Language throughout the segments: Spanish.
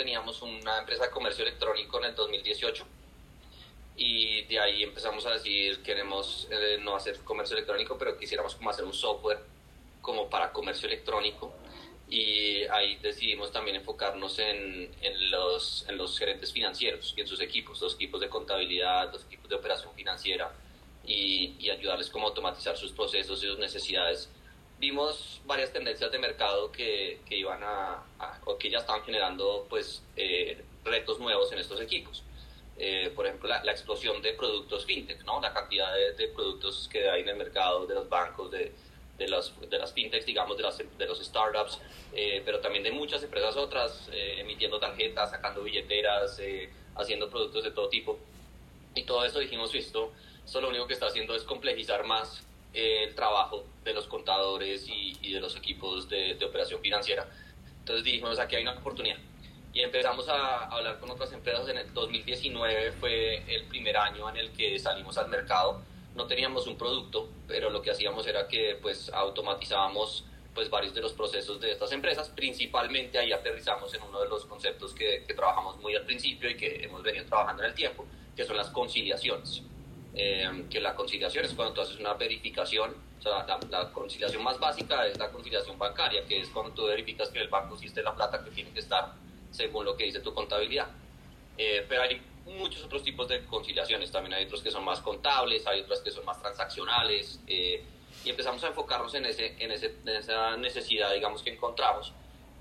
teníamos una empresa de comercio electrónico en el 2018 y de ahí empezamos a decir queremos eh, no hacer comercio electrónico, pero quisiéramos como hacer un software como para comercio electrónico y ahí decidimos también enfocarnos en, en, los, en los gerentes financieros y en sus equipos, los equipos de contabilidad, los equipos de operación financiera y, y ayudarles como a automatizar sus procesos y sus necesidades. Vimos varias tendencias de mercado que, que iban a, o que ya estaban generando pues eh, retos nuevos en estos equipos. Eh, por ejemplo, la, la, explosión de productos fintech, ¿no? La cantidad de, de productos que hay en el mercado, de los bancos, de, de, las, de las fintechs, digamos, de, las, de los startups, eh, pero también de muchas empresas otras, eh, emitiendo tarjetas, sacando billeteras, eh, haciendo productos de todo tipo. Y todo esto dijimos, esto, esto lo único que está haciendo es complejizar más el trabajo de los contadores y, y de los equipos de, de, operación financiera. Entonces dijimos, aquí hay una oportunidad. Y empezamos a hablar con otras empresas. En el 2019 fue el primer año en el que salimos al mercado no teníamos un producto, pero lo que hacíamos era que pues automatizábamos pues varios de los procesos de estas empresas, principalmente ahí aterrizamos en uno de los conceptos que, que trabajamos muy al principio y que hemos venido trabajando en el tiempo, que son las conciliaciones. Eh, que la conciliación es cuando tú haces una verificación, o sea, la, la, conciliación más básica es la conciliación bancaria, que es cuando tú verificas que el banco existe la plata que tiene que estar según lo que dice tu contabilidad. Eh, pero hay muchos otros tipos de conciliaciones. También hay otros que son más contables, hay otras que son más transaccionales. Eh, y empezamos a enfocarnos en, ese, en, ese, en esa necesidad, digamos, que encontramos.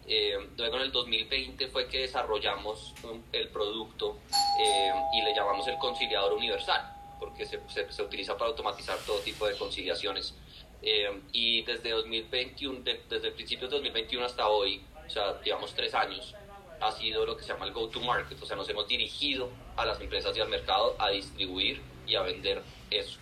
Eh, luego en el 2020 fue que desarrollamos un, el producto eh, y le llamamos el conciliador universal, porque se, se, se utiliza para automatizar todo tipo de conciliaciones. Eh, y desde 2021, de, desde el principio de 2021 hasta hoy, o sea, digamos tres años, ha sido lo que se llama el go-to-market, o sea, nos hemos dirigido a las empresas y al mercado a distribuir y a vender eso.